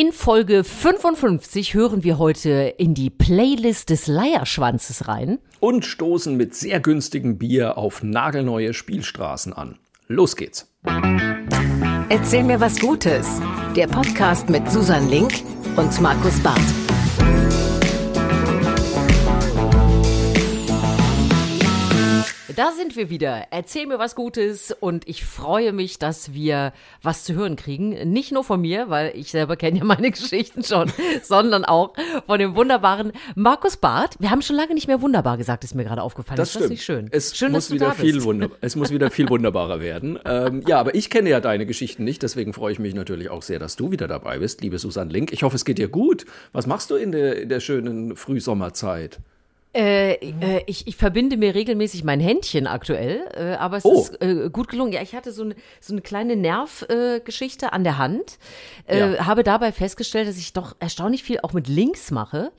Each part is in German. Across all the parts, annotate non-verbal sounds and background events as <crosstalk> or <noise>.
In Folge 55 hören wir heute in die Playlist des Leierschwanzes rein. Und stoßen mit sehr günstigem Bier auf nagelneue Spielstraßen an. Los geht's. Erzähl mir was Gutes. Der Podcast mit Susan Link und Markus Barth. Da sind wir wieder. Erzähl mir was Gutes und ich freue mich, dass wir was zu hören kriegen. Nicht nur von mir, weil ich selber kenne ja meine <laughs> Geschichten schon, sondern auch von dem wunderbaren Markus Barth. Wir haben schon lange nicht mehr wunderbar gesagt, ist mir gerade aufgefallen. Das ist stimmt. das nicht schön? Es schön, muss dass du wieder da viel bist. wunder es muss wieder viel wunderbarer werden. <laughs> Ähm, ja, aber ich kenne ja deine Geschichten nicht, deswegen freue ich mich natürlich auch sehr, dass du wieder dabei bist, liebe Susan Link. Ich hoffe, es geht dir gut. Was machst du in der, in der schönen Frühsommerzeit? Äh, äh, ich, ich verbinde mir regelmäßig mein Händchen aktuell, äh, aber es Oh. ist äh, gut gelungen. Ja, ich hatte so eine, so eine kleine Nervgeschichte äh, an der Hand, Ja. habe dabei festgestellt, dass ich doch erstaunlich viel auch mit links mache.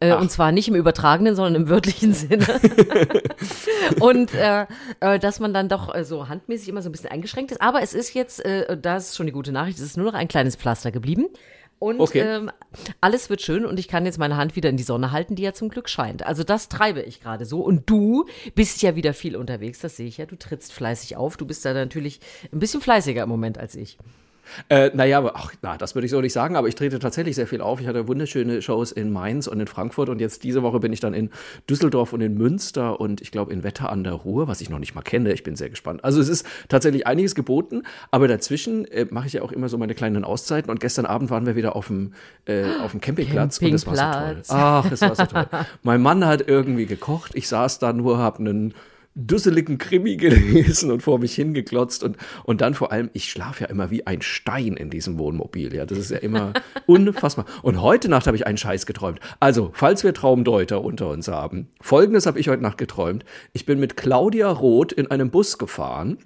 Ach. und zwar nicht im übertragenen, sondern im wörtlichen <laughs> Sinne. <laughs> und dass man dann doch so handmäßig immer so ein bisschen eingeschränkt ist. Aber es ist jetzt, das ist schon die gute Nachricht, es ist nur noch ein kleines Pflaster geblieben. Und Okay. ähm, alles wird schön und ich kann jetzt meine Hand wieder in die Sonne halten, die ja zum Glück scheint. Also das treibe ich gerade so. Und du bist ja wieder viel unterwegs, das sehe ich ja. Du trittst fleißig auf. Du bist da natürlich ein bisschen fleißiger im Moment als ich. Äh, naja, aber ach, na, das würde ich so nicht sagen, aber ich trete tatsächlich sehr viel auf. Ich hatte wunderschöne Shows in Mainz und in Frankfurt und jetzt diese Woche bin ich dann in Düsseldorf und in Münster und ich glaube in Wetter an der Ruhr, was ich noch nicht mal kenne. Ich bin sehr gespannt. Also es ist tatsächlich einiges geboten, aber dazwischen äh, mache ich ja auch immer so meine kleinen Auszeiten und gestern Abend waren wir wieder auf dem, äh, auf dem Campingplatz, und das war so toll. Campingplatz. Ach, es war so toll. mein Mann hat irgendwie gekocht, ich saß da nur, habe einen dusseligen Krimi <laughs> gelesen und vor mich hingeklotzt und, und dann vor allem, ich schlafe ja immer wie ein Stein in diesem Wohnmobil. Ja, das ist ja immer <laughs> unfassbar. Und heute Nacht habe ich einen Scheiß geträumt. Also, falls wir Traumdeuter unter uns haben, folgendes habe ich heute Nacht geträumt. Ich bin mit Claudia Roth in einem Bus gefahren.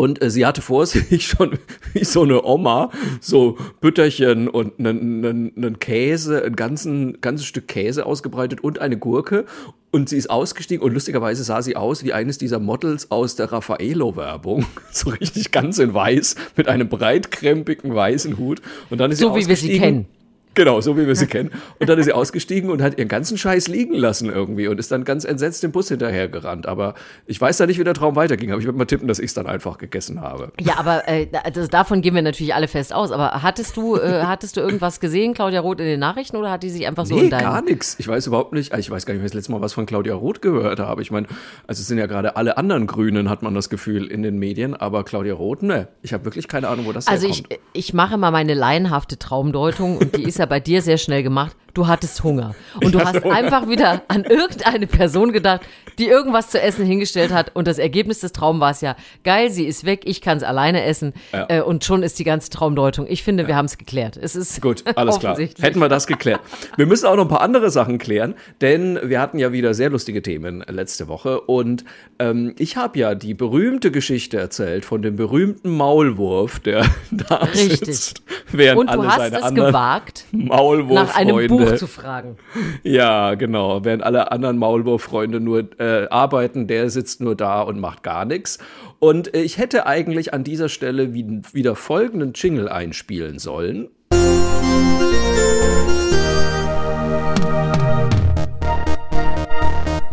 Und äh, sie hatte vor <laughs> sich schon wie so eine Oma so Bütterchen und einen, einen, einen Käse, ein ganzen, ganzes Stück Käse ausgebreitet und eine Gurke. Und sie ist ausgestiegen und lustigerweise sah sie aus wie eines dieser Models aus der Raffaello-Werbung. <laughs> So richtig ganz in weiß mit einem breitkrempigen weißen Hut. Und dann ist So sie wie wir sie kennen. Genau, so wie wir sie <laughs> kennen. Und dann ist sie ausgestiegen und hat ihren ganzen Scheiß liegen lassen irgendwie und ist dann ganz entsetzt dem Bus hinterhergerannt. Aber ich weiß da nicht, wie der Traum weiterging, aber ich würde mal tippen, dass ich es dann einfach gegessen habe. Ja, aber äh, das, davon gehen wir natürlich alle fest aus. Aber hattest du, äh, <laughs> hattest du irgendwas gesehen, Claudia Roth, in den Nachrichten oder hat die sich einfach so nee, in deinen gar nichts. Ich weiß überhaupt nicht, ich weiß gar nicht, ob ich das letzte Mal was von Claudia Roth gehört habe. Ich meine, also es sind ja gerade alle anderen Grünen, hat man das Gefühl, in den Medien, aber Claudia Roth, ne. Ich habe wirklich keine Ahnung, wo das Also ich, herkommt. ich mache mal meine laienhafte Traumdeutung und die ist ja bei dir sehr schnell gemacht. Du hattest Hunger. Und du hast Hunger. einfach wieder <laughs> an irgendeine Person gedacht, die irgendwas zu essen hingestellt hat. Und das Ergebnis des Traums war es ja, geil, sie ist weg, ich kann es alleine essen. Ja. Äh, und schon ist die ganze Traumdeutung. Ich finde, wir haben es geklärt. Es ist Gut, alles klar. Hätten wir das geklärt. Wir müssen auch noch ein paar andere Sachen klären, denn wir hatten ja wieder sehr lustige Themen letzte Woche. Und ähm, ich habe ja die berühmte Geschichte erzählt von dem berühmten Maulwurf, der <laughs> da Richtig. sitzt, während Und alle du hast seine es gewagt, Maulwurffreunde nach einem Buch zu fragen. <laughs> ja, genau. Während alle anderen Maulwurf-Freunde nur äh, arbeiten, der sitzt nur da und macht gar nichts. Und äh, ich hätte eigentlich an dieser Stelle wie, wieder folgenden Jingle einspielen sollen.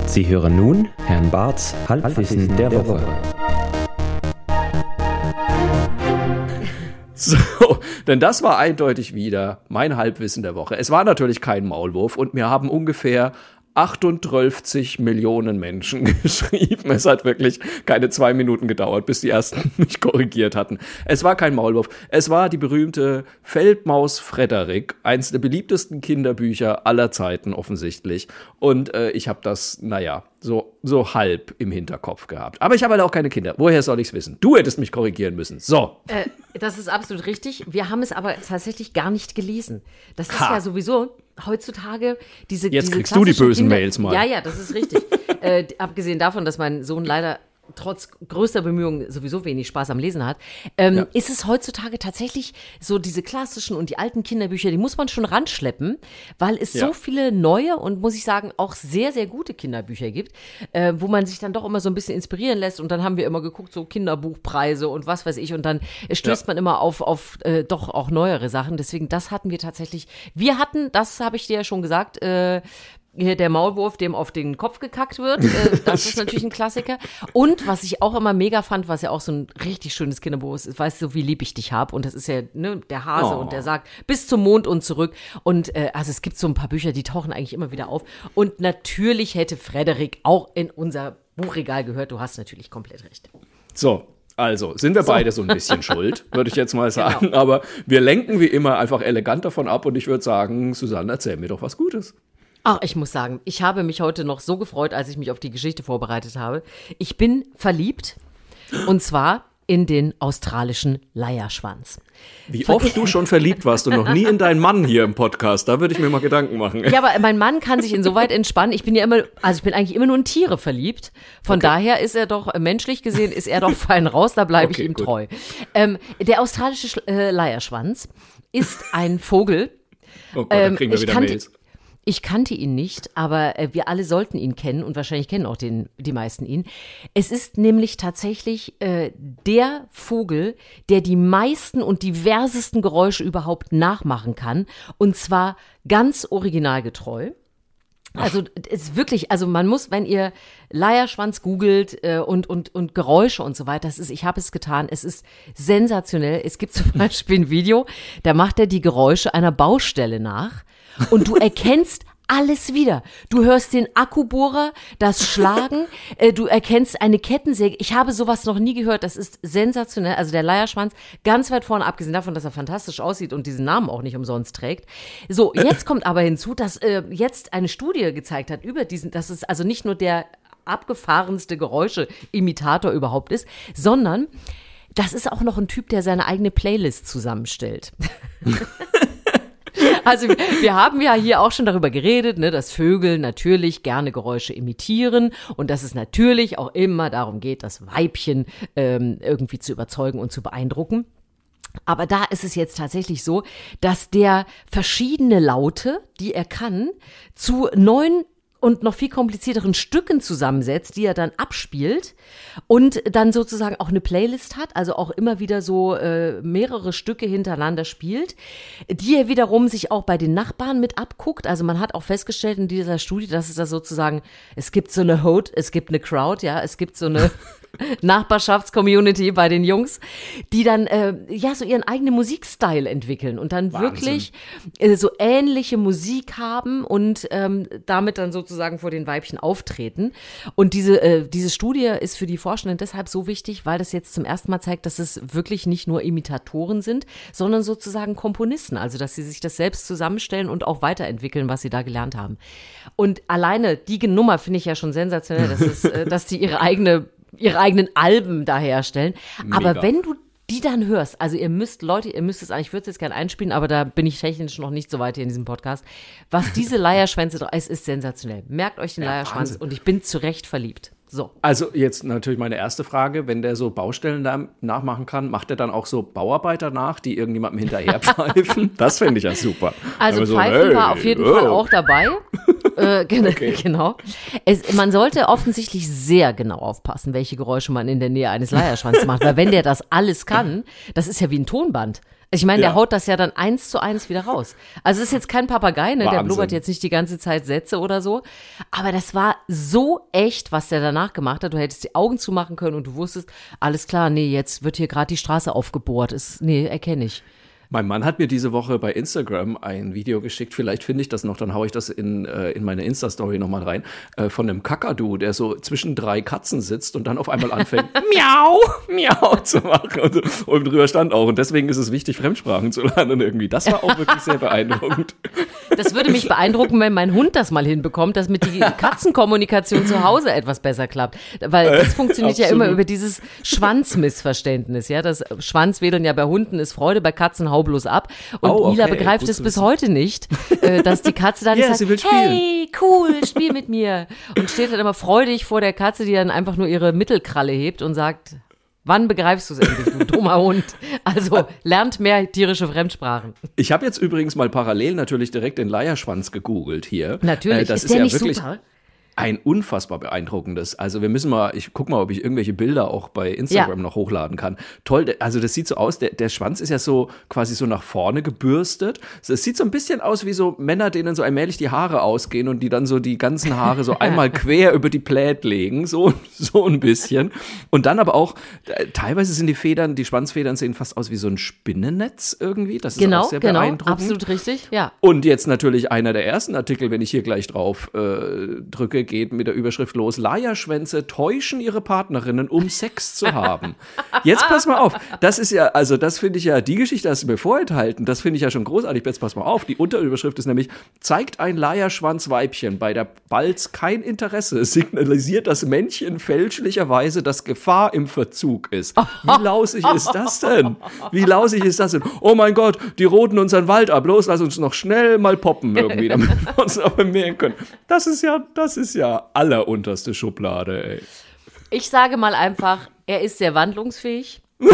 Sie hören nun Herrn Barths Halbwissen der Woche. So, denn das war eindeutig wieder mein Halbwissen der Woche. Es war natürlich kein Maulwurf und mir haben ungefähr 38 Millionen Menschen <laughs> geschrieben. Es hat wirklich keine zwei Minuten gedauert, bis die ersten <laughs> mich korrigiert hatten. Es war kein Maulwurf. Es war die berühmte Feldmaus Frederik, eins der beliebtesten Kinderbücher aller Zeiten offensichtlich. Und äh, ich habe das, naja, so, so halb im Hinterkopf gehabt. Aber ich habe halt auch keine Kinder. Woher soll ich es wissen? Du hättest mich korrigieren müssen. So. Äh, das ist absolut richtig. Wir haben es aber tatsächlich gar nicht gelesen. Das ist Ha. ja sowieso heutzutage diese Jetzt diese kriegst du die bösen Kinder- Mails mal. Ja, ja, das ist richtig. äh, abgesehen davon, dass mein Sohn leider trotz größter Bemühungen sowieso wenig Spaß am Lesen hat, ähm, Ja. ist es heutzutage tatsächlich so diese klassischen und die alten Kinderbücher, die muss man schon ranschleppen, weil es Ja. so viele neue und muss ich sagen auch sehr, sehr gute Kinderbücher gibt, äh, wo man sich dann doch immer so ein bisschen inspirieren lässt und dann haben wir immer geguckt, so Kinderbuchpreise und was weiß ich und dann stößt Ja. man immer auf, auf äh, doch auch neuere Sachen. Deswegen, das hatten wir tatsächlich. Wir hatten, das habe ich dir ja schon gesagt, äh, hier der Maulwurf, dem auf den Kopf gekackt wird. Äh, <laughs> das ist natürlich ein Klassiker. Und was ich auch immer mega fand, was ja auch so ein richtig schönes Kinderbuch ist, weißt du, wie lieb ich dich hab. Und das ist ja ne, der Hase Oh. und der sagt bis zum Mond und zurück. Und äh, also es gibt so ein paar Bücher, die tauchen eigentlich immer wieder auf. Und natürlich hätte Frederik auch in unser Buchregal gehört. Du hast natürlich komplett recht. So, also sind wir beide so ein bisschen <laughs> schuld, würde ich jetzt mal sagen. Genau. Aber wir lenken wie immer einfach elegant davon ab und ich würde sagen, Susanne, erzähl mir doch was Gutes. Ach, ich muss sagen, ich habe mich heute noch so gefreut, als ich mich auf die Geschichte vorbereitet habe. Ich bin verliebt und zwar in den australischen Leierschwanz. Wie oft du schon verliebt warst und noch nie in deinen Mann hier im Podcast, da würde ich mir mal Gedanken machen. Ja, aber mein Mann kann sich insoweit entspannen. Ich bin ja immer, also ich bin eigentlich immer nur in Tiere verliebt. Von daher ist er doch, äh, menschlich gesehen, ist er doch fein raus, da bleibe Okay, ich ihm gut. treu. Ähm, der australische Sch- äh, Leierschwanz ist ein Vogel. Oh Gott, da Ähm, kriegen wir wieder kannte- Mails. Ich kannte ihn nicht, aber äh, wir alle sollten ihn kennen und wahrscheinlich kennen auch den, die meisten ihn. Es ist nämlich tatsächlich äh, der Vogel, der die meisten und diversesten Geräusche überhaupt nachmachen kann. Und zwar ganz originalgetreu. Also es ist wirklich, also man muss, wenn ihr Leierschwanz googelt äh, und, und, und Geräusche und so weiter, das ist, ich habe es getan, es ist sensationell. Es gibt zum <laughs> Beispiel ein Video, da macht er die Geräusche einer Baustelle nach und du erkennst alles wieder. Du hörst den Akkubohrer, das Schlagen, äh, du erkennst eine Kettensäge. Ich habe sowas noch nie gehört. Das ist sensationell. Also der Leierschwanz, ganz weit vorne, abgesehen davon, dass er fantastisch aussieht und diesen Namen auch nicht umsonst trägt. So, jetzt kommt aber hinzu, dass äh, jetzt eine Studie gezeigt hat über diesen, dass es also nicht nur der abgefahrenste Geräusche-Imitator überhaupt ist, sondern das ist auch noch ein Typ, der seine eigene Playlist zusammenstellt. <laughs> Also wir haben ja hier auch schon darüber geredet, ne, dass Vögel natürlich gerne Geräusche imitieren und dass es natürlich auch immer darum geht, das Weibchen ähm, irgendwie zu überzeugen und zu beeindrucken. Aber da ist es jetzt tatsächlich so, dass der verschiedene Laute, die er kann, zu neun und noch viel komplizierteren Stücken zusammensetzt, die er dann abspielt und dann sozusagen auch eine Playlist hat, also auch immer wieder so äh, mehrere Stücke hintereinander spielt, die er wiederum sich auch bei den Nachbarn mit abguckt. Also man hat auch festgestellt in dieser Studie, dass es da sozusagen, es gibt so eine Hote, es gibt eine Crowd, ja, es gibt so eine <laughs> Nachbarschaftscommunity bei den Jungs, die dann äh, ja so ihren eigenen Musikstyle entwickeln und dann Wahnsinn. wirklich äh, so ähnliche Musik haben und ähm, damit dann sozusagen vor den Weibchen auftreten. Und diese, äh, diese Studie ist für die Forschenden deshalb so wichtig, weil das jetzt zum ersten Mal zeigt, dass es wirklich nicht nur Imitatoren sind, sondern sozusagen Komponisten, also dass sie sich das selbst zusammenstellen und auch weiterentwickeln, was sie da gelernt haben. Und alleine die Nummer finde ich ja schon sensationell, dass, es, äh, <laughs> dass die ihre eigene ihre eigenen Alben da herstellen. Aber wenn du die dann hörst, also ihr müsst, Leute, ihr müsst es eigentlich, ich würde es jetzt gerne einspielen, aber da bin ich technisch noch nicht so weit hier in diesem Podcast. Was diese <laughs> Leierschwänze, es ist sensationell. Merkt euch den Ja, Leierschwanz Wahnsinn. und ich bin zu Recht verliebt. So. Also jetzt natürlich meine erste Frage, wenn der so Baustellen da nachmachen kann, macht er dann auch so Bauarbeiter nach, die irgendjemandem hinterher <laughs> pfeifen? das fände ich ja super. Also so, Pfeifen hey, war auf jeden oh. Fall auch dabei. <laughs> äh, gen Genau. Es, man sollte offensichtlich sehr genau aufpassen, welche Geräusche man in der Nähe eines Leierschwanzes macht, weil wenn der das alles kann, das ist ja wie ein Tonband. Ich meine, der Ja. haut das ja dann eins zu eins wieder raus. Also es ist jetzt kein Papagei, ne? der blubbert jetzt nicht die ganze Zeit Sätze oder so. Aber das war so echt, was der danach gemacht hat. Du hättest die Augen zumachen können und du wusstest, alles klar, nee, jetzt wird hier gerade die Straße aufgebohrt. Ist, nee, erkenne ich. Mein Mann hat mir diese Woche bei Instagram ein Video geschickt. Vielleicht finde ich das noch, dann haue ich das in, äh, in meine Insta-Story nochmal rein. Äh, von einem Kakadu, der so zwischen drei Katzen sitzt und dann auf einmal anfängt, <laughs> miau, miau zu machen. Und, so. und drüber stand auch. Und deswegen ist es wichtig, Fremdsprachen zu lernen irgendwie. Das war auch wirklich sehr beeindruckend. Das würde mich beeindrucken, wenn mein Hund das mal hinbekommt, dass mit die Katzenkommunikation zu Hause etwas besser klappt. Weil das funktioniert ja absolut. immer über dieses Schwanzmissverständnis. Ja, das Schwanzwedeln ja bei Hunden ist Freude, bei Katzen hau bloß ab. Und Oh, Mila okay, begreift gut es bis heute nicht, äh, dass die Katze dann <laughs> Ja, sagt, hey, cool, spiel mit mir. Und steht dann immer freudig vor der Katze, die dann einfach nur ihre Mittelkralle hebt und sagt, wann begreifst du es endlich, du dummer Hund? Also lernt mehr tierische Fremdsprachen. Ich habe jetzt übrigens mal parallel natürlich direkt den Leierschwanz gegoogelt hier. Natürlich, Äh, das ist ist, der ja nicht wirklich super? Ein unfassbar beeindruckendes. Also wir müssen mal, ich guck mal, ob ich irgendwelche Bilder auch bei Instagram Ja. noch hochladen kann. Toll, also das sieht so aus, der, der Schwanz ist ja so quasi so nach vorne gebürstet. Es sieht so ein bisschen aus wie so Männer, denen so allmählich die Haare ausgehen und die dann so die ganzen Haare so <laughs> einmal quer über die Plät legen, so, <laughs> so ein bisschen. Und dann aber auch, äh, teilweise sind die Federn, die Schwanzfedern sehen fast aus wie so ein Spinnennetz irgendwie. Das ist Genau, auch sehr genau, beeindruckend. absolut richtig, ja. Und jetzt natürlich einer der ersten Artikel, wenn ich hier gleich drauf äh, drücke, geht mit der Überschrift los: Leierschwänze täuschen ihre Partnerinnen, um Sex zu haben. Jetzt pass mal auf. Das ist ja, also das finde ich ja, die Geschichte hast du mir vorenthalten. Das finde ich ja schon großartig. Jetzt pass mal auf. Die Unterüberschrift ist nämlich: Zeigt ein Leierschwanzweibchen bei der Balz kein Interesse, signalisiert das Männchen fälschlicherweise, dass Gefahr im Verzug ist. Wie lausig ist das denn? Wie lausig ist das denn? Oh mein Gott, die roten unseren Wald ab. Los, lass uns noch schnell mal poppen irgendwie, damit wir uns noch bemerken können. Das ist ja, das ist ja allerunterste Schublade, ey. Ich sage mal einfach, er ist sehr wandlungsfähig. <laughs>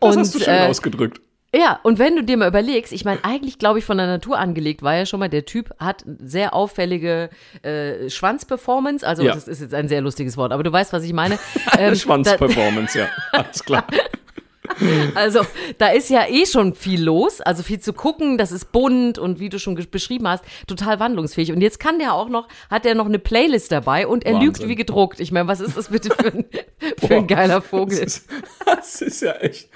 Das hast du schön äh, ausgedrückt. Ja, und wenn du dir mal überlegst, ich meine, eigentlich glaube ich von der Natur angelegt war ja schon mal, der Typ hat sehr auffällige äh, Schwanzperformance, also Ja. das ist jetzt ein sehr lustiges Wort, aber du weißt, was ich meine. <laughs> Ähm, Schwanzperformance, ja. Alles klar. <laughs> <laughs> also da ist ja eh schon viel los, also viel zu gucken, das ist bunt und wie du schon beschrieben hast, total wandlungsfähig. Und jetzt kann der auch noch, hat er noch eine Playlist dabei und er Wahnsinn. lügt wie gedruckt. Ich meine, was ist das bitte für ein, <laughs> für ein geiler Vogel? Das ist, <laughs> das ist ja echt.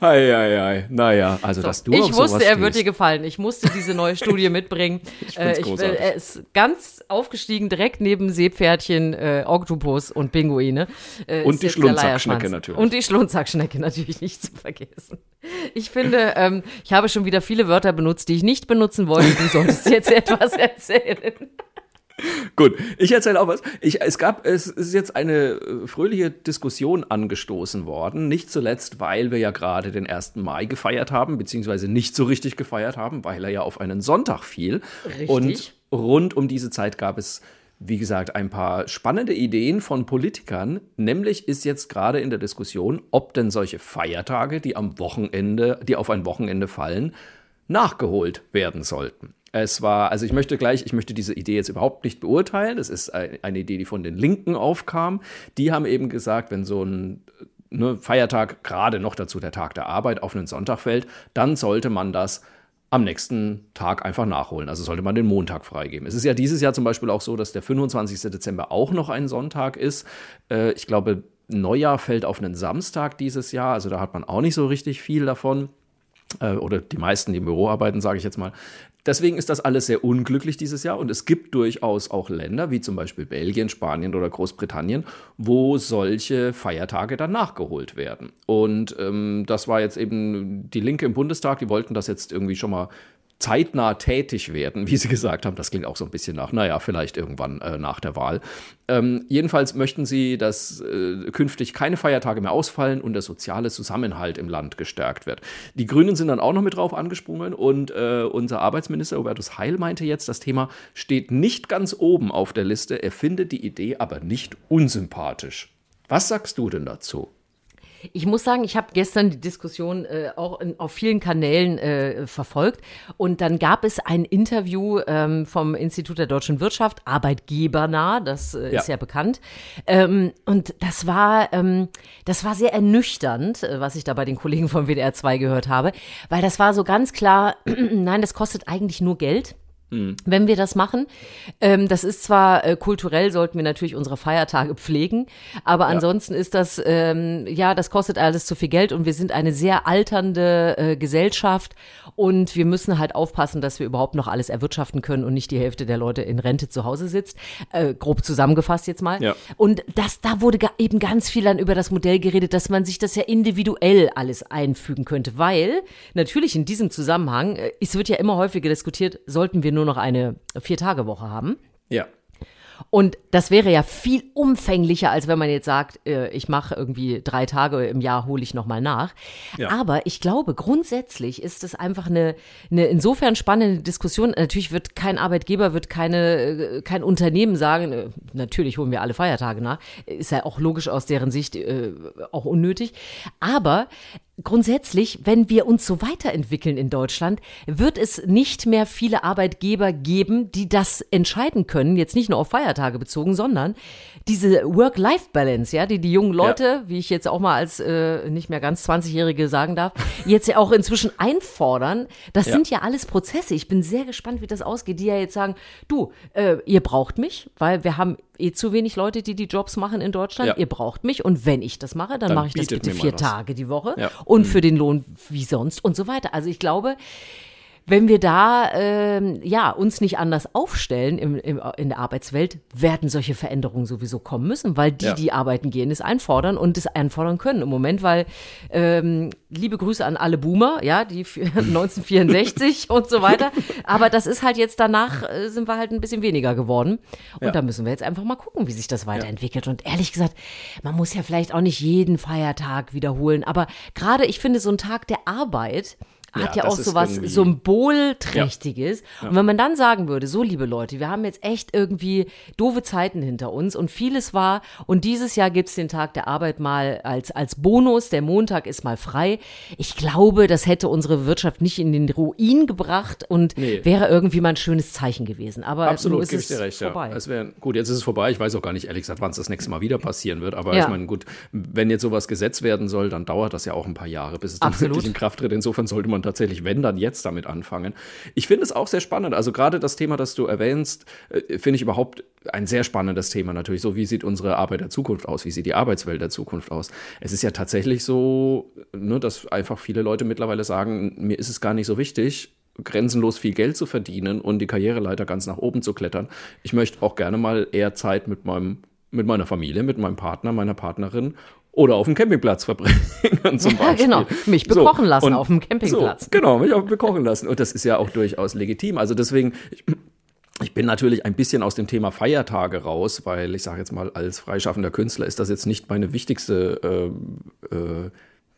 Ei, ei, ei. Naja, also dass du ich wusste, er wird dir gefallen. Ich musste diese neue Studie <laughs> mitbringen. ich, äh, ich er ist ganz aufgestiegen, direkt neben Seepferdchen, äh, Oktopus und Pinguine. Äh, Und die Schlundsackschnecke natürlich. Und die Schlundsackschnecke natürlich nicht zu vergessen. Ich finde, ähm, ich habe schon wieder viele Wörter benutzt, die ich nicht benutzen wollte. Du solltest jetzt etwas erzählen. Gut, ich erzähle auch was. Ich, es gab, es ist jetzt eine äh, fröhliche Diskussion angestoßen worden. Nicht zuletzt, weil wir ja gerade den 1. Mai gefeiert haben, beziehungsweise nicht so richtig gefeiert haben, weil er ja auf einen Sonntag fiel. Richtig. Und rund um diese Zeit gab es, wie gesagt, ein paar spannende Ideen von Politikern. Nämlich ist jetzt gerade in der Diskussion, ob denn solche Feiertage, die am Wochenende, die auf ein Wochenende fallen, nachgeholt werden sollten. Es war, also ich möchte gleich, ich möchte diese Idee jetzt überhaupt nicht beurteilen. Das ist ein- eine Idee, die von den Linken aufkam. Die haben eben gesagt, wenn so ein ne, Feiertag, gerade noch dazu der Tag der Arbeit, auf einen Sonntag fällt, dann sollte man das am nächsten Tag einfach nachholen. Also sollte man den Montag freigeben. Es ist ja dieses Jahr zum Beispiel auch so, dass der 25. Dezember auch noch ein Sonntag ist. Äh, ich glaube, Neujahr fällt auf einen Samstag dieses Jahr. Also da hat man auch nicht so richtig viel davon äh, oder die meisten, die im Büro arbeiten, sage ich jetzt mal. Deswegen ist das alles sehr unglücklich dieses Jahr und es gibt durchaus auch Länder, wie zum Beispiel Belgien, Spanien oder Großbritannien, wo solche Feiertage dann nachgeholt werden. Und ähm, das war jetzt eben die Linke im Bundestag, die wollten das jetzt irgendwie schon mal zeitnah tätig werden, wie Sie gesagt haben. Das klingt auch so ein bisschen nach, naja, vielleicht irgendwann äh, nach der Wahl. Ähm, jedenfalls möchten Sie, dass äh, künftig keine Feiertage mehr ausfallen und der soziale Zusammenhalt im Land gestärkt wird. Die Grünen sind dann auch noch mit drauf angesprungen und äh, unser Arbeitsminister Hubertus Heil meinte jetzt, das Thema steht nicht ganz oben auf der Liste. Er findet die Idee aber nicht unsympathisch. Was sagst du denn dazu? Ich muss sagen, ich habe gestern die Diskussion äh, auch in, auf vielen Kanälen äh, verfolgt und dann gab es ein Interview ähm, vom Institut der deutschen Wirtschaft, arbeitgebernah, das äh, ist Ja. ja bekannt. Ähm, und das war, ähm, das war sehr ernüchternd, äh, was ich da bei den Kollegen vom WDR 2 gehört habe, weil das war so ganz klar, <clears throat> nein, das kostet eigentlich nur Geld wenn wir das machen. Ähm, das ist zwar äh, kulturell, sollten wir natürlich unsere Feiertage <laughs> pflegen, aber ansonsten ist das, ähm, ja, das kostet alles zu viel Geld und wir sind eine sehr alternde äh, Gesellschaft und wir müssen halt aufpassen, dass wir überhaupt noch alles erwirtschaften können und nicht die Hälfte der Leute in Rente zu Hause sitzt. Äh, grob zusammengefasst jetzt mal. Ja. Und das, da wurde eben ganz viel dann über das Modell geredet, dass man sich das ja individuell alles einfügen könnte, weil natürlich in diesem Zusammenhang, äh, es wird ja immer häufiger diskutiert, sollten wir nur noch eine Vier-Tage-Woche haben. Ja. Und das wäre ja viel umfänglicher, als wenn man jetzt sagt, äh, ich mache irgendwie drei Tage im Jahr, hole ich nochmal nach. Ja. Aber ich glaube, grundsätzlich ist es einfach eine, eine insofern spannende Diskussion. Natürlich wird kein Arbeitgeber, wird keine, äh, kein Unternehmen sagen, äh, natürlich holen wir alle Feiertage nach. Ist ja auch logisch aus deren Sicht auch unnötig. Aber Grundsätzlich, wenn wir uns so weiterentwickeln in Deutschland, wird es nicht mehr viele Arbeitgeber geben, die das entscheiden können, jetzt nicht nur auf Feiertage bezogen, sondern diese Work-Life-Balance, ja, die die jungen Leute, ja. wie ich jetzt auch mal als äh, nicht mehr ganz 20-Jährige sagen darf, jetzt ja auch inzwischen einfordern, das ja. sind ja alles Prozesse. Ich bin sehr gespannt, wie das ausgeht, die ja jetzt sagen, du, äh, ihr braucht mich, weil wir haben eh zu wenig Leute, die die Jobs machen in Deutschland. Ja. Ihr braucht mich und wenn ich das mache, dann, dann mache ich das bitte vier Tage die Woche und mhm. für den Lohn wie sonst und so weiter. Also ich glaube, wenn wir da ähm, ja uns nicht anders aufstellen im, im, in der Arbeitswelt, werden solche Veränderungen sowieso kommen müssen, weil die, ja. die arbeiten gehen, es einfordern und es einfordern können im Moment, weil ähm, liebe Grüße an alle Boomer, ja, die 1964 <laughs> und so weiter. Aber das ist halt jetzt danach äh, sind wir halt ein bisschen weniger geworden und ja. da müssen wir jetzt einfach mal gucken, wie sich das weiterentwickelt. Ja. Und ehrlich gesagt, man muss ja vielleicht auch nicht jeden Feiertag wiederholen, aber gerade ich finde so ein Tag der Arbeit hat ja, ja auch so was Symbolträchtiges. Ja. Und wenn man dann sagen würde, so liebe Leute, wir haben jetzt echt irgendwie doofe Zeiten hinter uns und vieles war, und dieses Jahr gibt es den Tag der Arbeit mal als, als Bonus, der Montag ist mal frei. Ich glaube, das hätte unsere Wirtschaft nicht in den Ruin gebracht und nee. wäre irgendwie mal ein schönes Zeichen gewesen. Aber Absolut, gebe ich dir recht, vorbei. ja. Wär, gut, jetzt ist es vorbei. Ich weiß auch gar nicht, ehrlich gesagt, wann es das nächste Mal wieder passieren wird. Aber ja. ich meine, gut, wenn jetzt sowas gesetzt werden soll, dann dauert das ja auch ein paar Jahre, bis es dann Absolut. wirklich in Kraft tritt. Insofern sollte man man tatsächlich, wenn dann jetzt damit anfangen. Ich finde es auch sehr spannend. Also gerade das Thema, das du erwähnst, äh, finde ich überhaupt ein sehr spannendes Thema natürlich. So, wie sieht unsere Arbeit der Zukunft aus? Wie sieht die Arbeitswelt der Zukunft aus? Es ist ja tatsächlich so, ne, dass einfach viele Leute mittlerweile sagen, mir ist es gar nicht so wichtig, grenzenlos viel Geld zu verdienen und die Karriereleiter ganz nach oben zu klettern. Ich möchte auch gerne mal eher Zeit mit meinem mit meiner Familie, mit meinem Partner, meiner Partnerin oder auf dem Campingplatz verbringen <laughs> zum Beispiel. Ja, genau, mich bekochen so, lassen auf dem Campingplatz. So, genau, mich auch bekochen lassen. Und das ist ja auch durchaus legitim. Also deswegen, ich, ich bin natürlich ein bisschen aus dem Thema Feiertage raus, weil ich sage jetzt mal, als freischaffender Künstler ist das jetzt nicht meine wichtigste äh, äh,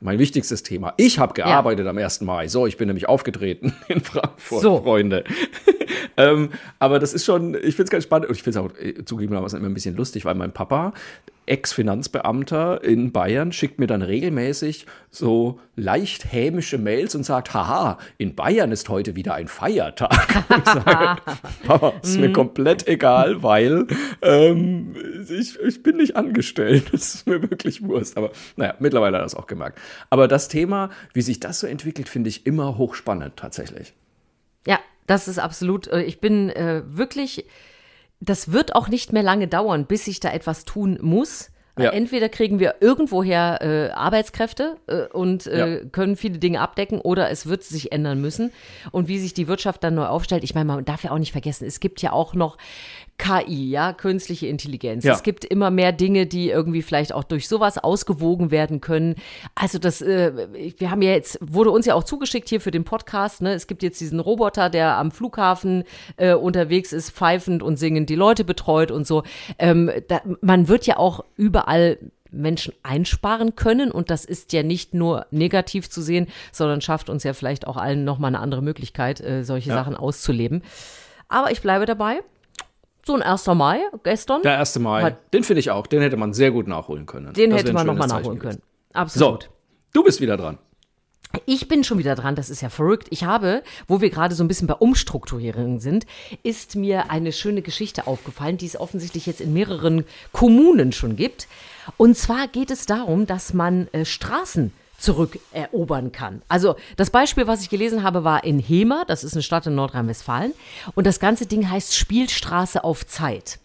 mein wichtigstes Thema. Ich habe gearbeitet ja. am 1. Mai. So, ich bin nämlich aufgetreten <laughs> in Frankfurt, so. Freunde. <laughs> ähm, aber das ist schon, ich finde es ganz spannend und ich finde es auch äh, zugegebenermaßen immer ein bisschen lustig, weil mein Papa, Ex-Finanzbeamter in Bayern, schickt mir dann regelmäßig so leicht hämische Mails und sagt, haha, in Bayern ist heute wieder ein Feiertag. <laughs> ich sage, <laughs> Papa, ist mir mhm. komplett egal, weil ähm, ich, ich bin nicht angestellt. <laughs> Das ist mir wirklich Wurst. Aber naja, mittlerweile hat er das auch gemerkt. Aber das Thema, wie sich das so entwickelt, finde ich immer hochspannend tatsächlich. Ja, das ist absolut. Äh, ich bin äh, wirklich. Das wird auch nicht mehr lange dauern, bis ich da etwas tun muss. Ja. Entweder kriegen wir irgendwoher äh, Arbeitskräfte äh, und äh, ja. können viele Dinge abdecken oder es wird sich ändern müssen. Und wie sich die Wirtschaft dann neu aufstellt, ich meine, man darf ja auch nicht vergessen, es gibt ja auch noch KI, ja, künstliche Intelligenz. Ja. Es gibt immer mehr Dinge, die irgendwie vielleicht auch durch sowas ausgewogen werden können. Also das, äh, wir haben ja jetzt, wurde uns ja auch zugeschickt hier für den Podcast, ne? Es gibt jetzt diesen Roboter, der am Flughafen äh, unterwegs ist, pfeifend und singend die Leute betreut und so. Ähm, da, man wird ja auch überall Menschen einsparen können. Und das ist ja nicht nur negativ zu sehen, sondern schafft uns ja vielleicht auch allen nochmal eine andere Möglichkeit, äh, solche ja. Sachen auszuleben. Aber ich bleibe dabei. So ein 1. Mai gestern. Der 1. Mai, hat, den finde ich auch. Den hätte man sehr gut nachholen können. Den das hätte man nochmal nachholen können. Absolut. So, du bist wieder dran. Ich bin schon wieder dran, das ist ja verrückt. Ich habe, wo wir gerade so ein bisschen bei Umstrukturierungen sind, ist mir eine schöne Geschichte aufgefallen, die es offensichtlich jetzt in mehreren Kommunen schon gibt. Und zwar geht es darum, dass man äh, Straßen zurückerobern kann. Also das Beispiel, was ich gelesen habe, war in Hemer, das ist eine Stadt in Nordrhein-Westfalen. Und das ganze Ding heißt Spielstraße auf Zeit.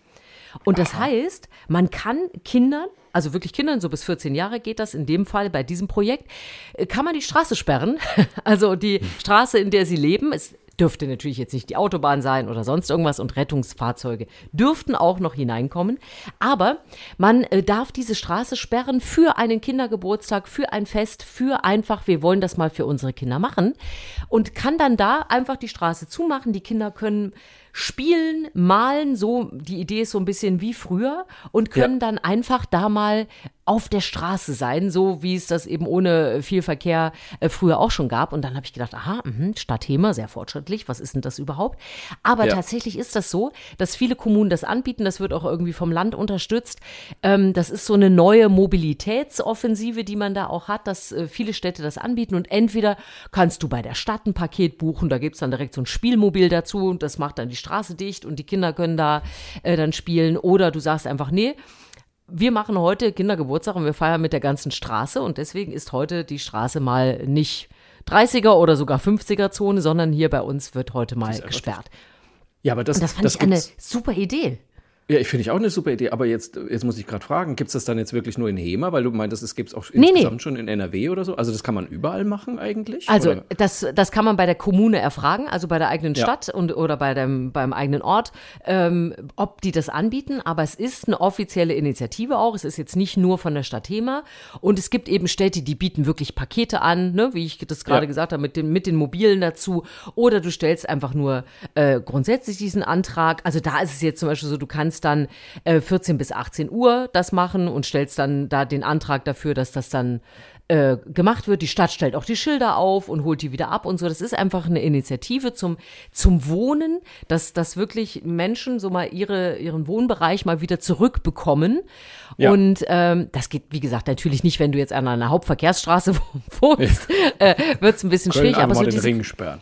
Und das Aha. heißt, man kann Kindern, also wirklich Kindern, so bis 14 Jahre geht das in dem Fall bei diesem Projekt, äh, kann man die Straße sperren. <laughs> Also die Straße, in der sie leben, ist dürfte natürlich jetzt nicht die Autobahn sein oder sonst irgendwas und Rettungsfahrzeuge dürften auch noch hineinkommen. Aber man äh, darf diese Straße sperren für einen Kindergeburtstag, für ein Fest, für einfach, wir wollen das mal für unsere Kinder machen und kann dann da einfach die Straße zumachen. Die Kinder können spielen, malen, so, die Idee ist so ein bisschen wie früher und können Ja. dann einfach da mal auf der Straße sein, so wie es das eben ohne viel Verkehr äh, früher auch schon gab. Und dann habe ich gedacht, aha, mh, Stadthema, sehr fortschrittlich, was ist denn das überhaupt? Aber Ja. tatsächlich ist das so, dass viele Kommunen das anbieten, das wird auch irgendwie vom Land unterstützt. Ähm, das ist so eine neue Mobilitätsoffensive, die man da auch hat, dass äh, viele Städte das anbieten. Und entweder kannst du bei der Stadt ein Paket buchen, da gibt's dann direkt so ein Spielmobil dazu und das macht dann die Straße dicht und die Kinder können da äh, dann spielen. Oder du sagst einfach, nee, wir machen heute Kindergeburtstag und wir feiern mit der ganzen Straße und deswegen ist heute die Straße mal nicht 30er oder sogar 50er Zone, sondern hier bei uns wird heute mal gesperrt. Ja, aber das, Und das fand ich eine super Idee. Ja, ich finde ich auch eine super Idee. Aber jetzt, jetzt muss ich gerade fragen, gibt es das dann jetzt wirklich nur in Hema? Weil du meintest, es gibt es auch Nee, insgesamt nee. schon in NRW oder so. Also das kann man überall machen eigentlich? Also oder? das, das kann man bei der Kommune erfragen, also bei der eigenen Ja. Stadt und oder bei dem beim eigenen Ort, ähm, ob die das anbieten. Aber es ist eine offizielle Initiative auch. Es ist jetzt nicht nur von der Stadt Hema und es gibt eben Städte, die bieten wirklich Pakete an, ne, wie ich das gerade Ja. gesagt habe, mit den mit den Mobilen dazu. Oder du stellst einfach nur äh, grundsätzlich diesen Antrag. Also da ist es jetzt zum Beispiel so, du kannst dann äh, 14 bis 18 Uhr das machen und stellst dann da den Antrag dafür, dass das dann äh, gemacht wird. Die Stadt stellt auch die Schilder auf und holt die wieder ab und so. Das ist einfach eine Initiative zum, zum Wohnen, dass, dass wirklich Menschen so mal ihre, ihren Wohnbereich mal wieder zurückbekommen. Ja. Und ähm, das geht, wie gesagt, natürlich nicht, wenn du jetzt an einer Hauptverkehrsstraße <laughs> wohnst, äh, wird es ein bisschen Köln schwierig. Aber so den diese, Ring sperren.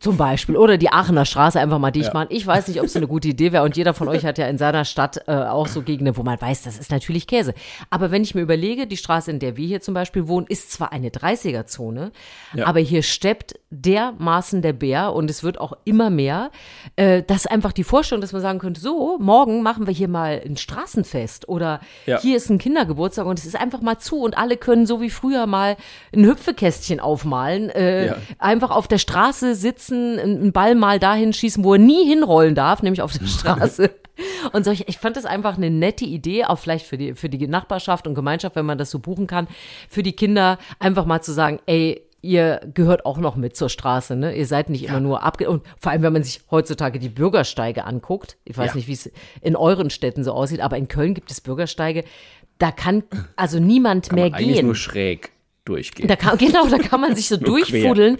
Zum Beispiel. Oder die Aachener Straße einfach mal dicht Ja. machen. Ich weiß nicht, ob es eine gute Idee wäre. Und jeder von euch hat ja in seiner Stadt äh, auch so Gegenden, wo man weiß, das ist natürlich Käse. Aber wenn ich mir überlege, die Straße, in der wir hier zum Beispiel wohnen, ist zwar eine 30er-Zone, Ja. aber hier steppt dermaßen der Bär und es wird auch immer mehr. Äh, das ist einfach die Vorstellung, dass man sagen könnte, so, morgen machen wir hier mal ein Straßenfest oder Ja. hier ist ein Kindergeburtstag und es ist einfach mal zu und alle können so wie früher mal ein Hüpfekästchen aufmalen, äh, einfach auf der Straße sitzen, einen Ball mal dahin schießen, wo er nie hinrollen darf, nämlich auf der <laughs> Straße. Und solche, ich fand das einfach eine nette Idee, auch vielleicht für die, für die Nachbarschaft und Gemeinschaft, wenn man das so buchen kann, für die Kinder einfach mal zu sagen, ey, ihr gehört auch noch mit zur Straße, ne? Ihr seid nicht immer nur abge... Und vor allem, wenn man sich heutzutage die Bürgersteige anguckt, ich weiß Ja. nicht, wie es in euren Städten so aussieht, aber in Köln gibt es Bürgersteige, da kann also niemand mehr Eigentlich gehen. nur schräg durchgehen. Da kann, <laughs> genau, da kann man sich so <laughs> durchfuddeln.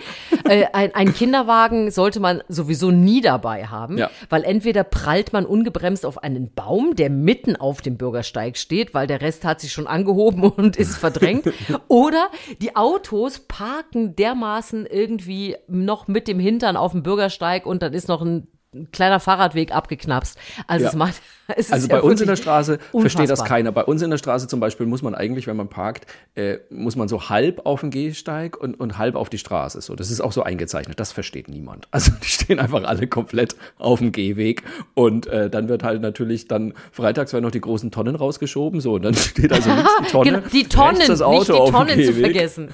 Äh, ein, ein Kinderwagen sollte man sowieso nie dabei haben, Ja. weil entweder prallt man ungebremst auf einen Baum, der mitten auf dem Bürgersteig steht, weil der Rest hat sich schon angehoben <laughs> und ist verdrängt, oder die Autos parken dermaßen irgendwie noch mit dem Hintern auf dem Bürgersteig und dann ist noch ein ein kleiner Fahrradweg abgeknapst. Also Ja. es macht <laughs> es Also ja bei uns in der Straße versteht das unfassbar. keiner. Bei uns in der Straße zum Beispiel muss man eigentlich, wenn man parkt, äh, muss man so halb auf den Gehsteig und, und halb auf die Straße. So, das ist auch so eingezeichnet. Das versteht niemand. <laughs> Also die stehen einfach alle komplett auf dem Gehweg und äh, dann wird halt natürlich dann freitags werden noch die großen Tonnen rausgeschoben. So und dann <laughs> steht also links die Tonne, Genau, die Tonnen, das Auto nicht die Tonnen zu vergessen.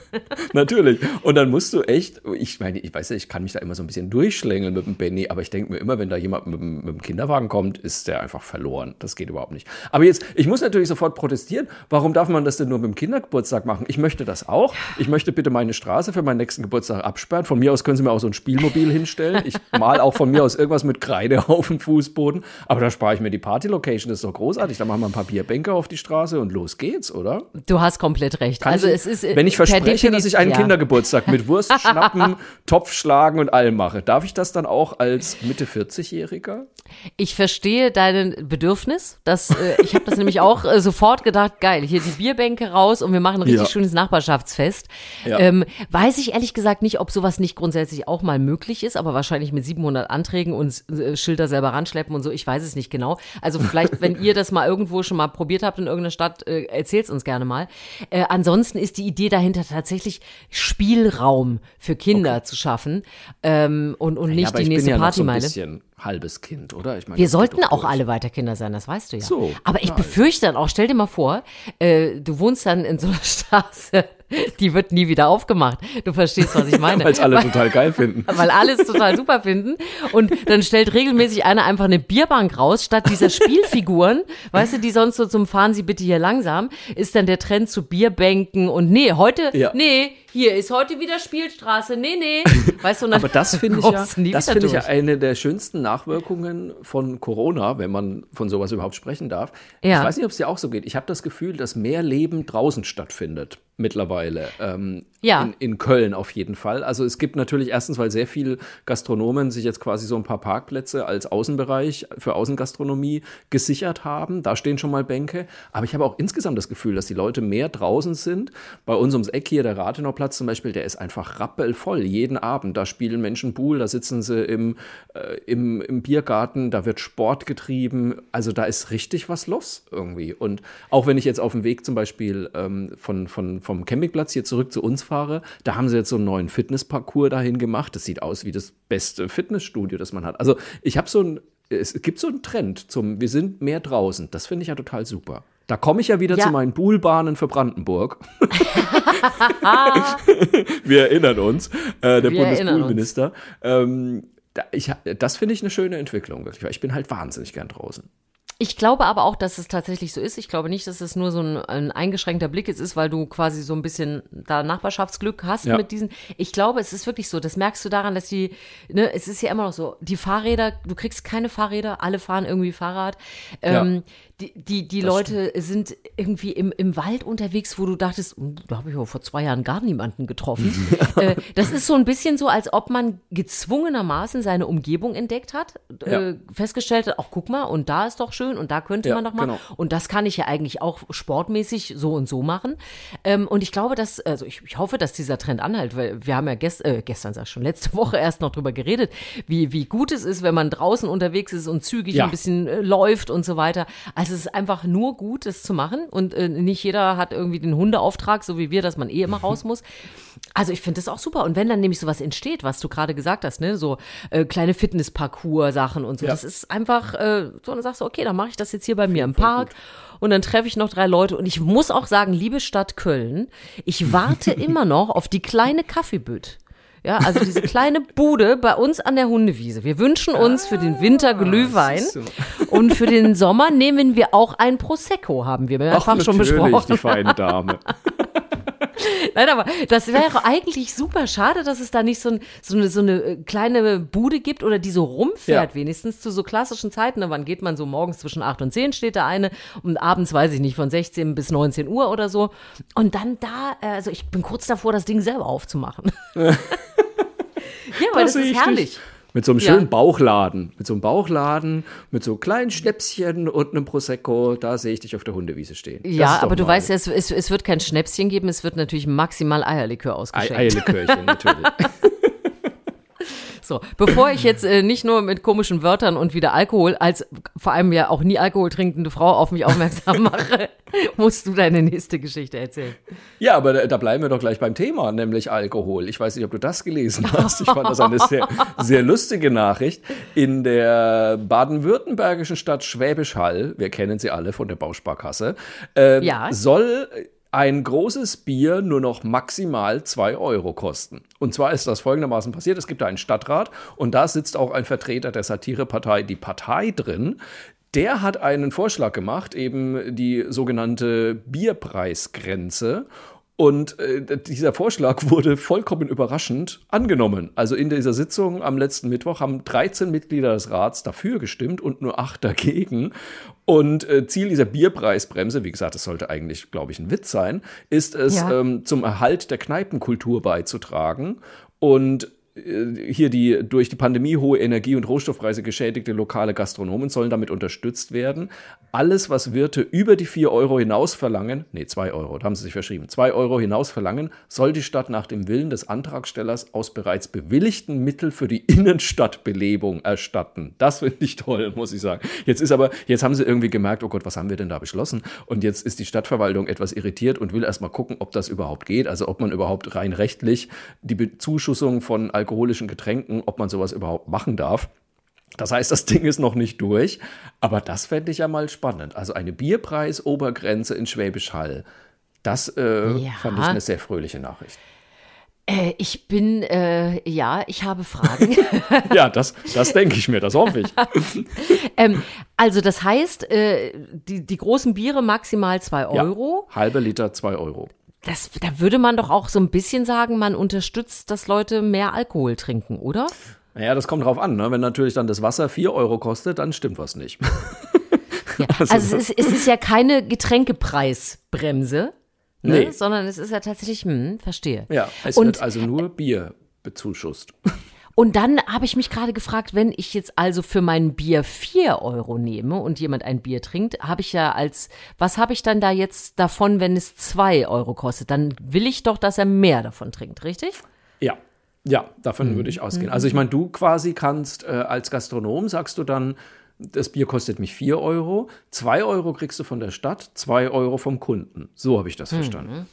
Natürlich. Und dann musst du echt, ich meine, ich weiß ja, ich kann mich da immer so ein bisschen durchschlängeln mit dem Benny, aber ich denke mir immer, wenn da jemand mit, dem- mit dem Kinderwagen kommt, ist der einfach verloren. Das geht überhaupt nicht. Aber jetzt, ich muss natürlich sofort protestieren. Warum darf man das denn nur mit dem Kindergeburtstag machen? Ich möchte das auch. Ich möchte bitte meine Straße für meinen nächsten Geburtstag absperren. Von mir aus können Sie mir auch so ein Spielmobil hinstellen. Ich mal auch von mir aus irgendwas mit Kreide <laughs> auf dem Fußboden. Aber da spare ich mir die Party-Location. Das ist doch großartig. Da machen wir ein paar Bierbänke auf die Straße und los geht's, oder? Du hast komplett recht. Kann also ich, es ist äh, wenn ich verspreche, dass ich einen ja. Kindergeburtstag mit Wurst <laughs> schnappen, Topf schlagen und allem mache, darf ich das dann auch als Mitte 40-Jähriger? Ich verstehe dein Bedürfnis. Das, äh, ich habe das nämlich auch äh, sofort gedacht, geil, hier die Bierbänke raus und wir machen ein richtig Ja. schönes Nachbarschaftsfest. Ja. Ähm, weiß ich ehrlich gesagt nicht, ob sowas nicht grundsätzlich auch mal möglich ist, aber wahrscheinlich mit 700 Anträgen und äh, Schilder selber ranschleppen und so, ich weiß es nicht genau. Also vielleicht, wenn ihr das mal irgendwo schon mal probiert habt in irgendeiner Stadt, äh, erzählt uns gerne mal. Äh, ansonsten ist die Idee dahinter tatsächlich Spielraum für Kinder zu schaffen ähm, und, und nicht ja, die nächste noch so ein Partymeile. bisschen halbes Kind, oder? Ich meine, Wir sollten auch durch. alle weiter Kinder sein, das weißt du ja. So, Aber ich also. befürchte dann auch, stell dir mal vor, äh, du wohnst dann in so einer <laughs> Straße, die wird nie wieder aufgemacht. Du verstehst, was ich meine. <laughs> Weil es alle total geil finden. <laughs> Weil alles total super finden. Und dann stellt regelmäßig einer einfach eine Bierbank raus, statt dieser Spielfiguren, weißt du, die sonst so zum Fahren Sie bitte hier langsam, ist dann der Trend zu Bierbänken und nee, heute, Ja. nee, hier ist heute wieder Spielstraße, nee, nee. <laughs> Weißt du, Aber das finde ich ja, das finde ich ja eine der schönsten Nachwirkungen von Corona, wenn man von sowas überhaupt sprechen darf. Ja. Ich weiß nicht, ob es dir auch so geht. Ich habe das Gefühl, dass mehr Leben draußen stattfindet mittlerweile. Ähm, Ja. in, in Köln auf jeden Fall. Also es gibt natürlich erstens, weil sehr viele Gastronomen sich jetzt quasi so ein paar Parkplätze als Außenbereich für Außengastronomie gesichert haben. Da stehen schon mal Bänke. Aber ich habe auch insgesamt das Gefühl, dass die Leute mehr draußen sind. Bei uns ums Eck hier, der Rathenauplatz zum Beispiel, der ist einfach rappelvoll. Jeden Abend. Da spielen Menschen Pool, da sitzen sie im, äh, im, im Biergarten, da wird Sport getrieben. Also da ist richtig was los irgendwie. Und auch wenn ich jetzt auf dem Weg zum Beispiel ähm, von, von, vom Campingplatz hier zurück zu uns fahre, da haben sie jetzt so einen neuen Fitnessparcours dahin gemacht. Das sieht aus wie das beste Fitnessstudio, das man hat. Also ich habe so ein, es gibt so einen Trend zum, wir sind mehr draußen. Das finde ich ja total super. Da komme ich ja wieder Ja. zu meinen Poolbahnen für Brandenburg. <laughs> wir erinnern uns, äh, der Bundespoolminister. Ähm, da, das finde ich eine schöne Entwicklung, wirklich, weil ich bin halt wahnsinnig gern draußen. Ich glaube aber auch, dass es tatsächlich so ist. Ich glaube nicht, dass es nur so ein, ein eingeschränkter Blick jetzt ist, weil du quasi so ein bisschen da Nachbarschaftsglück hast Ja. mit diesen. Ich glaube, es ist wirklich so. Das merkst du daran, dass die, ne, es ist ja immer noch so, die Fahrräder, du kriegst keine Fahrräder, alle fahren irgendwie Fahrrad. Ähm, die, die, die Leute sind irgendwie im, im Wald unterwegs, wo du dachtest, "Hm, da habe ich aber vor zwei Jahren gar niemanden getroffen. <laughs> äh, das ist so ein bisschen so, als ob man gezwungenermaßen seine Umgebung entdeckt hat, Ja. äh, festgestellt hat, ach guck mal, und da ist doch schön und da könnte Ja, man doch mal. genau. Und das kann ich ja eigentlich auch sportmäßig so und so machen. Ähm, und ich glaube, dass, also ich, ich hoffe, dass dieser Trend anhält, weil wir haben ja gest, äh, gestern, sag ich schon, letzte <laughs> Woche erst noch drüber geredet, wie, wie gut es ist, wenn man draußen unterwegs ist und zügig Ja. ein bisschen äh, läuft und so weiter. Also es ist einfach nur gut, das zu machen. Und äh, nicht jeder hat irgendwie den Hundeauftrag, so wie wir, dass man eh immer raus <laughs> muss. Also ich finde das auch super. Und wenn dann nämlich sowas entsteht, was du gerade gesagt hast, ne, so äh, kleine Fitnessparcours-Sachen und so, Ja. das ist einfach, äh, so dann sagst du, okay, dann mache ich das jetzt hier bei mir im Park. Und dann treffe ich noch drei Leute. Und ich muss auch sagen, liebe Stadt Köln, ich warte <laughs> immer noch auf die kleine Kaffeebütt. Ja, also diese kleine Bude bei uns an der Hundewiese. Wir wünschen uns für den Winter Glühwein siehst du. und für den Sommer nehmen wir auch ein Prosecco, haben wir mehrfach schon natürlich, besprochen. die feine Dame. <laughs> <laughs> Nein, aber das wäre eigentlich super schade, dass es da nicht so, ein, so, eine, so eine äh, kleine Bude gibt oder die so rumfährt, Ja. wenigstens zu so klassischen Zeiten. Ne, Wann geht man so morgens zwischen 8 und 10 steht da eine und abends, weiß ich nicht, von 16 bis 19 Uhr oder so. Und dann da, äh, also ich bin kurz davor, das Ding selber aufzumachen. <laughs> <laughs> ja, weil das sehe ist ich herrlich. dich. Mit so einem Ja. schönen Bauchladen. Mit so einem Bauchladen, mit so kleinen Schnäpschen und einem Prosecco. Da sehe ich dich auf der Hundewiese stehen. Ja, aber du mal weißt ja, es, es, es wird kein Schnäpschen geben, es wird natürlich maximal Eierlikör Ei- ausgeschenkt. Eierlikörchen, natürlich. <laughs> So, bevor ich jetzt äh, nicht nur mit komischen Wörtern und wieder Alkohol, als vor allem ja auch nie Alkohol trinkende Frau auf mich aufmerksam <laughs> mache, musst du deine nächste Geschichte erzählen. Ja, aber da, da bleiben wir doch gleich beim Thema, nämlich Alkohol. Ich weiß nicht, ob du das gelesen hast. Ich fand das eine sehr, sehr lustige Nachricht. In der baden-württembergischen Stadt Schwäbisch Hall, wir kennen sie alle von der Bausparkasse, äh, Ja. soll ein großes Bier nur noch maximal 2 Euro kosten. Und zwar ist das folgendermaßen passiert. Es gibt da einen Stadtrat und da sitzt auch ein Vertreter der Satirepartei Die Partei drin. Der hat einen Vorschlag gemacht, eben die sogenannte Bierpreisgrenze. Und äh, dieser Vorschlag <laughs> wurde vollkommen überraschend angenommen. Also in dieser Sitzung am letzten Mittwoch haben 13 Mitglieder des Rats dafür gestimmt und nur acht dagegen. Und äh, Ziel dieser Bierpreisbremse, wie gesagt, das sollte eigentlich, glaube ich, ein Witz sein, ist es, Ja. ähm, zum Erhalt der Kneipenkultur beizutragen und hier die durch die Pandemie hohe Energie- und Rohstoffpreise geschädigte lokale Gastronomen sollen damit unterstützt werden. Alles, was Wirte über die 4 Euro hinaus verlangen, nee, 2 Euro, da haben sie sich verschrieben, 2 Euro hinaus verlangen, soll die Stadt nach dem Willen des Antragstellers aus bereits bewilligten Mitteln für die Innenstadtbelebung erstatten. Das finde ich toll, muss ich sagen. Jetzt ist aber, jetzt haben sie irgendwie gemerkt, oh Gott, was haben wir denn da beschlossen? Und jetzt ist die Stadtverwaltung etwas irritiert und will erstmal gucken, ob das überhaupt geht. Also ob man überhaupt rein rechtlich die Bezuschussung von alkoholischen Getränken, ob man sowas überhaupt machen darf. Das heißt, das Ding ist noch nicht durch, aber das fände ich ja mal spannend. Also eine Bierpreisobergrenze in Schwäbisch Hall. Das äh, Ja. fand ich eine sehr fröhliche Nachricht. Äh, ich bin, äh, ja, ich habe Fragen. <laughs> Ja, das, das denke ich mir, das hoffe ich. <laughs> ähm, also das heißt, äh, die, die großen Biere maximal zwei Euro. Ja, halbe Liter, zwei Euro. Das, da würde man doch auch so ein bisschen sagen, man unterstützt, dass Leute mehr Alkohol trinken, oder? Naja, das kommt drauf an. Ne? Wenn natürlich dann das Wasser vier Euro kostet, dann stimmt was nicht. <laughs> Ja. Also, es, ist, es ist ja keine Getränkepreisbremse, ne? Nee. sondern es ist ja tatsächlich, hm, verstehe. Ja, es Und- wird also nur Bier bezuschusst. Und dann habe ich mich gerade gefragt, wenn ich jetzt also für mein Bier 4 Euro nehme und jemand ein Bier trinkt, habe ich ja als, was habe ich dann da jetzt davon, wenn es 2 Euro kostet? Dann will ich doch, dass er mehr davon trinkt, richtig? Ja, ja, davon Mhm. würde ich ausgehen. Also ich meine, du quasi kannst äh, als Gastronom, sagst du dann, das Bier kostet mich 4 Euro, 2 Euro kriegst du von der Stadt, 2 Euro vom Kunden. So habe ich Mhm. das verstanden.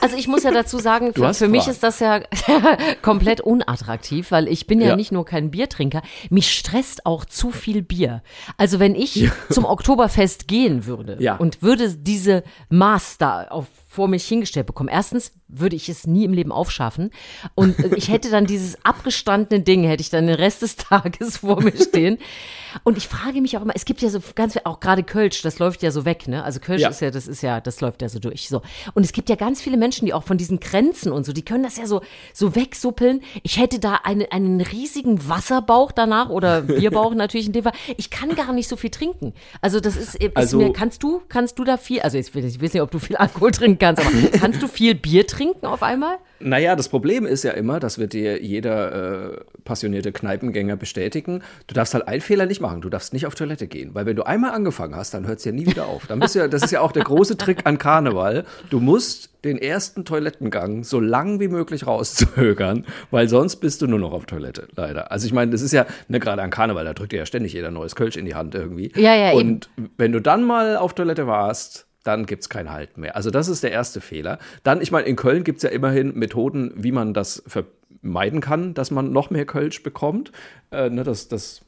Also ich muss ja dazu sagen, für, für mich ist das ja <laughs> komplett unattraktiv, weil ich bin ja, Ja. nicht nur kein Biertrinker, mich stresst auch zu viel Bier. Also wenn ich <laughs> zum Oktoberfest gehen würde Ja. und würde diese Maß da auf, vor mich hingestellt bekommen, erstens würde ich es nie im Leben aufschaffen und äh, ich hätte dann dieses abgestandene Ding, hätte ich dann den Rest des <laughs> Tages vor mir stehen. Und ich frage mich auch immer, es gibt ja so ganz, auch gerade Kölsch, das läuft ja so weg, ne? Also Kölsch Ja. ist ja, das ist ja, das läuft ja so durch. So. Und es gibt ja ganz viele Menschen, die auch von diesen Grenzen und so, die können das ja so, so wegsuppeln. Ich hätte da eine, einen riesigen Wasserbauch danach oder <laughs> Bierbauch natürlich in dem Fall. Ich kann gar nicht so viel trinken. Also das ist, ist Also- mir, kannst du, kannst du da viel, also ich weiß nicht, ob du viel Alkohol trinken kannst, aber <laughs> kannst du viel Bier trinken auf einmal? Naja, das Problem ist ja immer, das wird dir jeder äh, passionierte Kneipengänger bestätigen, du darfst halt einen Fehler nicht machen, du darfst nicht auf Toilette gehen, weil wenn du einmal angefangen hast, dann hört es ja nie wieder auf. Dann bist ja, das ist ja auch der große Trick an Karneval, du musst den ersten Toilettengang so lang wie möglich rauszögern, weil sonst bist du nur noch auf Toilette, leider. Also ich meine, das ist ja, ne, gerade an Karneval, da drückt dir ja ständig jeder neues Kölsch in die Hand irgendwie. Ja, ja, Und wenn du dann mal auf Toilette warst, dann gibt's kein Halt mehr. Also das ist der erste Fehler. Dann, ich meine, in Köln gibt's ja immerhin Methoden, wie man das vermeiden kann, dass man noch mehr Kölsch bekommt. Äh, ne, das, das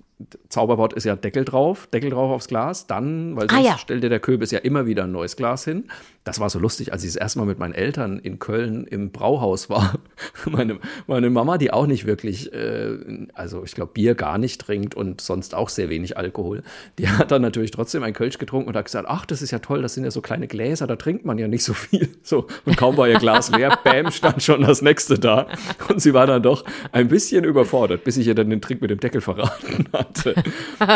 Zauberwort ist ja Deckel drauf, Deckel drauf aufs Glas. Dann, weil Ah, sonst ja. stellt dir der Köbis ja immer wieder ein neues Glas hin. Das war so lustig, als ich das erste Mal mit meinen Eltern in Köln im Brauhaus war. <laughs> Meine, meine Mama, die auch nicht wirklich, äh, also ich glaube, Bier gar nicht trinkt und sonst auch sehr wenig Alkohol, die hat dann natürlich trotzdem ein Kölsch getrunken und hat gesagt, ach, das ist ja toll, das sind ja so kleine Gläser, da trinkt man ja nicht so viel. <laughs> So, und kaum war ihr Glas leer, <laughs> bam, stand schon das nächste da. Und sie war dann doch ein bisschen überfordert, bis ich ihr dann den Trick mit dem Deckel verraten hatte.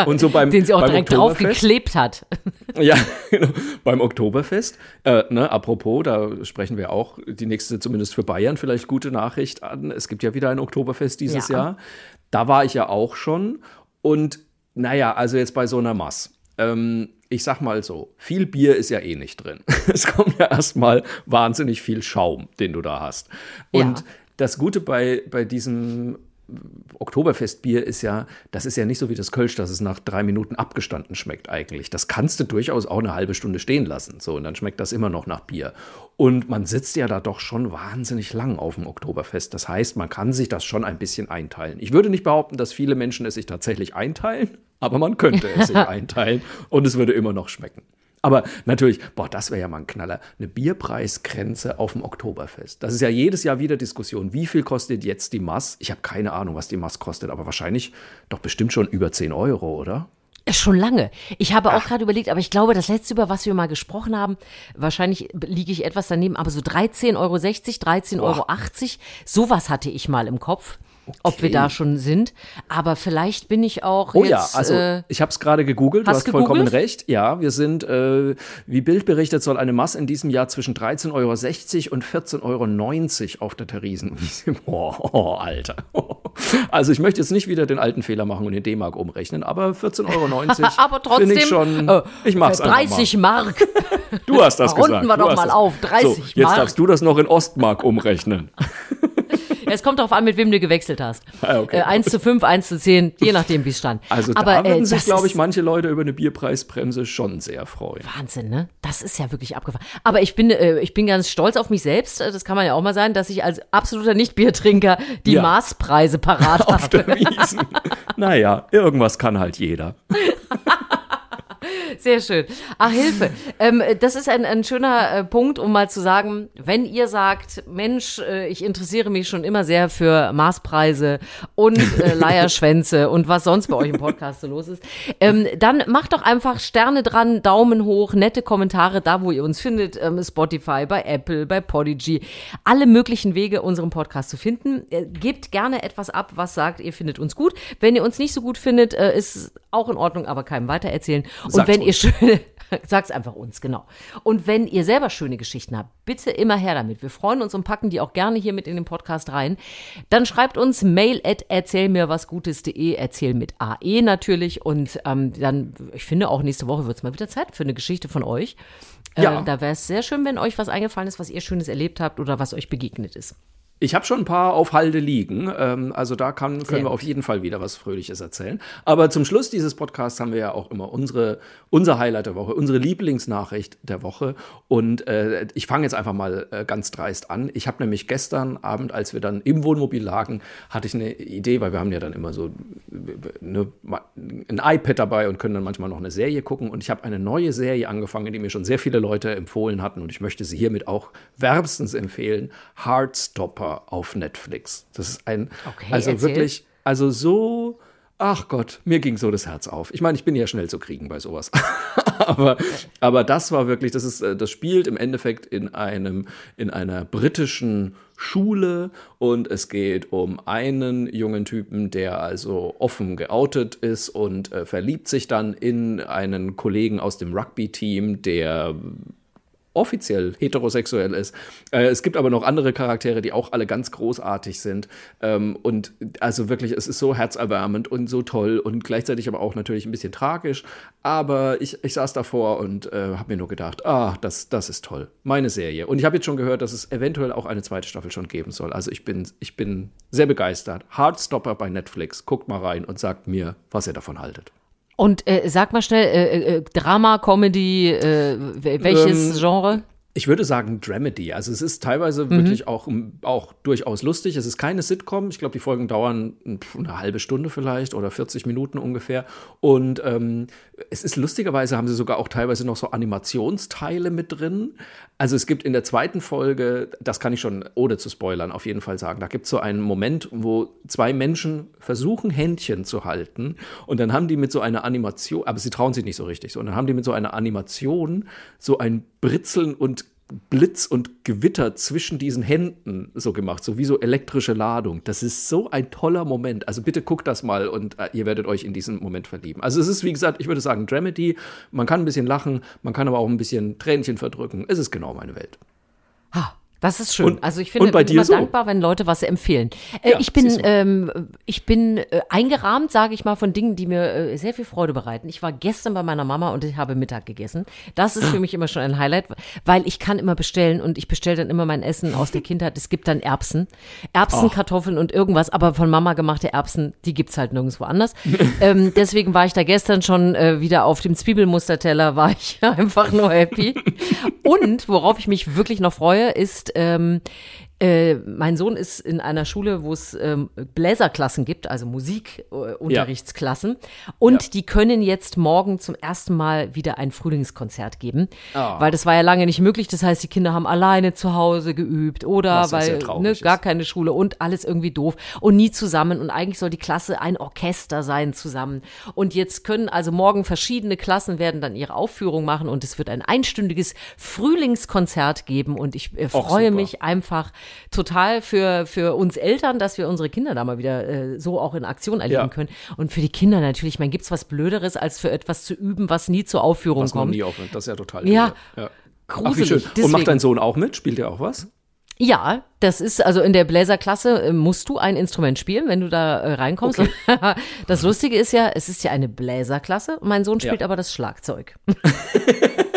Und so beim, Den sie auch direkt draufgeklebt hat. ja, genau. Beim Oktoberfest, äh, ne, apropos, da sprechen wir auch die nächste, zumindest für Bayern, vielleicht gute Nachricht an. Es gibt ja wieder ein Oktoberfest dieses Ja. Jahr. Da war ich ja auch schon. Und naja, also jetzt bei so einer Mass. Ähm, ich sag mal so, viel Bier ist ja eh nicht drin. <laughs> Es kommt ja erstmal wahnsinnig viel Schaum, den du da hast. Und Ja. das Gute bei, bei diesem Oktoberfestbier ist ja, das ist ja nicht so wie das Kölsch, dass es nach drei Minuten abgestanden schmeckt eigentlich. Das kannst du durchaus auch eine halbe Stunde stehen lassen. So, und dann schmeckt das immer noch nach Bier. Und man sitzt ja da doch schon wahnsinnig lang auf dem Oktoberfest. Das heißt, man kann sich das schon ein bisschen einteilen. Ich würde nicht behaupten, dass viele Menschen es sich tatsächlich einteilen, aber man könnte es sich <laughs> einteilen und es würde immer noch schmecken. Aber natürlich, boah, das wäre ja mal ein Knaller. Eine Bierpreisgrenze auf dem Oktoberfest. Das ist ja jedes Jahr wieder Diskussion. Wie viel kostet jetzt die Mass? Ich habe keine Ahnung, was die Mass kostet, aber wahrscheinlich doch bestimmt schon über 10 Euro, oder? Schon lange. Ich habe auch gerade überlegt, aber ich glaube, das letzte, über was wir mal gesprochen haben, wahrscheinlich liege ich etwas daneben, aber so 13,60 Euro, 13,80 Euro, sowas hatte ich mal im Kopf. Ob wir Okay. da schon sind. Aber vielleicht bin ich auch Oh jetzt. ja, also äh, ich habe es gerade gegoogelt, du hast hast vollkommen gegoogelt? recht. Ja, wir sind, äh, wie Bild berichtet, soll eine Mass in diesem Jahr zwischen 13,60 Euro und 14,90 Euro auf der Theresienwiese. <laughs> Oh, Alter. <laughs> Also ich möchte jetzt nicht wieder den alten Fehler machen und in D-Mark umrechnen, aber 14,90 Euro <laughs> aber trotzdem. ich schon, äh, ich mach's für einfach mal. 30 Mark. Du hast das Runden gesagt. wir du doch mal das. auf, 30 so, Jetzt Mark. darfst du das noch in Ostmark umrechnen. Es kommt darauf an, mit wem du gewechselt hast. Ah, okay. Äh, 1 zu 5, 1 zu 10, je nachdem, wie es stand. Also Aber, da würden äh, sich, glaube ich, manche Leute über eine Bierpreisbremse schon sehr freuen. Wahnsinn, ne? Das ist ja wirklich abgefahren. Aber ich bin, äh, ich bin ganz stolz auf mich selbst. äh, Das kann man ja auch mal sein, dass ich als absoluter Nicht-Biertrinker die Ja. Maßpreise parat <laughs> Auf habe. der Wiesen. naja, irgendwas kann halt jeder. <laughs> <laughs> Sehr schön. Ach, Hilfe. Ähm, das ist ein, ein schöner äh, Punkt, um mal zu sagen, wenn ihr sagt, Mensch, äh, ich interessiere mich schon immer sehr für Maßpreise und äh, <laughs> Leierschwänze und was sonst bei euch im Podcast so los ist, ähm, dann macht doch einfach Sterne dran, Daumen hoch, nette Kommentare da, wo ihr uns findet, ähm, Spotify, bei Apple, bei Podigy, alle möglichen Wege, unseren Podcast zu finden. Äh, gebt gerne etwas ab, was sagt, ihr findet uns gut. Wenn ihr uns nicht so gut findet, äh, ist auch in Ordnung, aber keinem weitererzählen. Und Sagt's wenn ihr uns. schöne, <laughs> sag's einfach uns, genau. Und wenn ihr selber schöne Geschichten habt, bitte immer her damit. Wir freuen uns und packen die auch gerne hier mit in den Podcast rein. Dann schreibt uns mail at erzähl mir was Gutes.de, erzähl mit AE natürlich. Und ähm, dann, ich finde auch nächste Woche wird's mal wieder Zeit für eine Geschichte von euch. Äh, Ja. Da wäre es sehr schön, wenn euch was eingefallen ist, was ihr Schönes erlebt habt oder was euch begegnet ist. Ich habe schon ein paar auf Halde liegen. Ähm, also da kann, können wir auf jeden Fall wieder was Fröhliches erzählen. Aber zum Schluss dieses Podcasts haben wir ja auch immer unsere, unser Highlight der Woche, unsere Lieblingsnachricht der Woche. Und äh, ich fange jetzt einfach mal äh, ganz dreist an. Ich habe nämlich gestern Abend, als wir dann im Wohnmobil lagen, hatte ich eine Idee, weil wir haben ja dann immer so eine, ein iPad dabei und können dann manchmal noch eine Serie gucken. Und ich habe eine neue Serie angefangen, die mir schon sehr viele Leute empfohlen hatten. Und ich möchte sie hiermit auch wärmstens empfehlen. Heartstopper auf Netflix. Das ist ein, Okay, also erzähl. wirklich, also so, ach Gott, mir ging so das Herz auf. Ich meine, ich bin ja schnell zu kriegen bei sowas. <laughs> aber, aber das war wirklich, das ist, äh, das spielt im Endeffekt in einem, in einer britischen Schule und es geht um einen jungen Typen, der also offen geoutet ist und äh, verliebt sich dann in einen Kollegen aus dem Rugby-Team, der offiziell heterosexuell ist. Äh, es gibt aber noch andere Charaktere, die auch alle ganz großartig sind. Ähm, und also wirklich, es ist so herzerwärmend und so toll und gleichzeitig aber auch natürlich ein bisschen tragisch. Aber ich, ich saß davor und äh, habe mir nur gedacht, ah, das, das ist toll. Meine Serie. Und ich habe jetzt schon gehört, dass es eventuell auch eine zweite Staffel schon geben soll. Also ich bin, ich bin sehr begeistert. Heartstopper bei Netflix. Guckt mal rein und sagt mir, was ihr davon haltet. Und äh, sag mal schnell, äh, äh, Drama, Comedy, äh, wel- welches Ähm, Genre? Ich würde sagen Dramedy. Also es ist teilweise Mhm. wirklich auch, auch durchaus lustig. Es ist keine Sitcom. Ich glaube, die Folgen dauern pf, eine halbe Stunde vielleicht oder 40 Minuten ungefähr. Und ähm, es ist lustigerweise, haben sie sogar auch teilweise noch so Animationsteile mit drin. Also es gibt in der zweiten Folge, das kann ich schon ohne zu spoilern auf jeden Fall sagen, da gibt es so einen Moment, wo zwei Menschen versuchen, Händchen zu halten. Und dann haben die mit so einer Animation, aber sie trauen sich nicht so richtig so, und dann haben die mit so einer Animation so ein Britzeln und Blitz und Gewitter zwischen diesen Händen so gemacht, so wie so elektrische Ladung. Das ist so ein toller Moment. Also bitte guckt das mal und äh, ihr werdet euch in diesen Moment verlieben. Also es ist, wie gesagt, ich würde sagen, Dramedy. Man kann ein bisschen lachen, man kann aber auch ein bisschen Tränchen verdrücken. Es ist genau meine Welt. Ha, das ist schön. Und- also ich finde bin immer so? dankbar, wenn Leute was empfehlen. Äh, Ja, ich bin, ähm, ich bin äh, eingerahmt, sage ich mal, von Dingen, die mir äh, sehr viel Freude bereiten. Ich war gestern bei meiner Mama und ich habe Mittag gegessen. Das ist für mich immer schon ein Highlight, weil ich kann immer bestellen und ich bestelle dann immer mein Essen aus der Kindheit. Es gibt dann Erbsen, Erbsen, Kartoffeln und irgendwas, aber von Mama gemachte Erbsen, die gibt's halt nirgendwo anders. <laughs> ähm, deswegen war ich da gestern schon äh, wieder auf dem Zwiebelmusterteller, <laughs> war ich einfach nur happy. Und worauf ich mich wirklich noch freue, ist ähm, äh, mein Sohn ist in einer Schule, wo es ähm, Bläserklassen gibt, also Musikunterrichtsklassen. Und Ja. die können jetzt morgen zum ersten Mal wieder ein Frühlingskonzert geben. Ah. Weil das war ja lange nicht möglich. Das heißt, die Kinder haben alleine zu Hause geübt oder Was ja weil ne, gar keine Schule und alles irgendwie doof und nie zusammen. Und eigentlich soll die Klasse ein Orchester sein zusammen. Und jetzt können also morgen verschiedene Klassen werden dann ihre Aufführung machen und es wird ein einstündiges Frühlingskonzert geben. Und ich äh, freue mich einfach total für, für uns Eltern, dass wir unsere Kinder da mal wieder äh, so auch in Aktion erleben Ja. können. Und für die Kinder natürlich, ich meine, gibt's was Blöderes, als für etwas zu üben, was nie zur Aufführung Was kommt. nie aufhört. Das ist ja total Ja. irre. ja. Ach, Gruselig. schön. Und macht dein Sohn auch mit? Spielt er auch was? Ja, das ist also in der Bläserklasse äh, musst du ein Instrument spielen, wenn du da äh, reinkommst. <laughs> das Lustige ist ja, es ist ja eine Bläserklasse. Mein Sohn spielt Ja. aber das Schlagzeug. <laughs>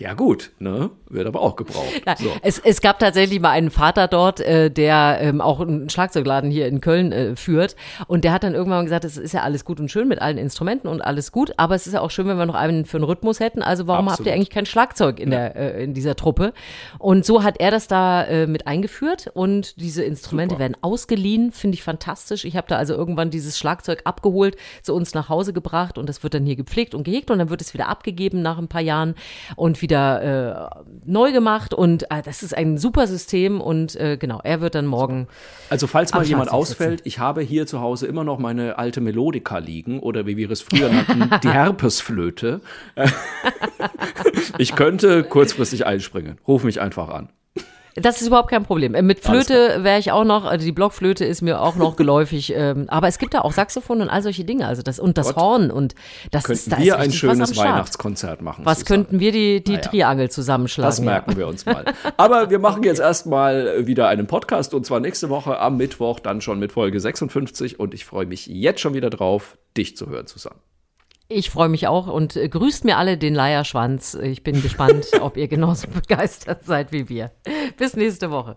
Ja, gut, ne? Wird aber auch gebraucht. Ja, So. es, es gab tatsächlich mal einen Vater dort, äh, der ähm, auch einen Schlagzeugladen hier in Köln äh, führt. Und der hat dann irgendwann gesagt, es ist ja alles gut und schön mit allen Instrumenten und alles gut, aber es ist ja auch schön, wenn wir noch einen für einen Rhythmus hätten. Also warum habt Absolut. ihr eigentlich kein Schlagzeug in, der, äh, in dieser Truppe? Und so hat er das da äh, mit eingeführt und diese Instrumente Super. werden ausgeliehen, finde ich fantastisch. Ich habe da also irgendwann dieses Schlagzeug abgeholt, zu uns nach Hause gebracht und das wird dann hier gepflegt und gehegt und dann wird es wieder abgegeben nach ein paar Jahren und wieder äh, neu gemacht und äh, das ist ein super System und äh, genau, er wird dann morgen Also falls mal jemand ausfällt, ich habe hier zu Hause immer noch meine alte Melodika liegen oder wie wir es früher nannten, die <laughs> Herpesflöte. <laughs> Ich könnte kurzfristig einspringen. Ruf mich einfach an. Das ist überhaupt kein Problem. Äh, Mit Flöte wäre ich auch noch, also die Blockflöte ist mir auch noch <laughs> geläufig. Ähm, aber es gibt da auch Saxophon und all solche Dinge. Also das und das Gott. Horn und das Könnten ist da wir ist ein schönes. Weihnachtskonzert machen? Was Susanne? könnten wir die, die Naja. Triangel zusammenschlagen? Das merken wir uns mal. <laughs> Aber wir machen jetzt erstmal wieder einen Podcast und zwar nächste Woche am Mittwoch, dann schon mit Folge 56 und ich freue mich jetzt schon wieder drauf, dich zu hören, Susanne. Ich freue mich auch und äh, grüßt mir alle den Leierschwanz. Ich bin gespannt, <laughs> ob ihr genauso begeistert seid wie wir. Bis nächste Woche.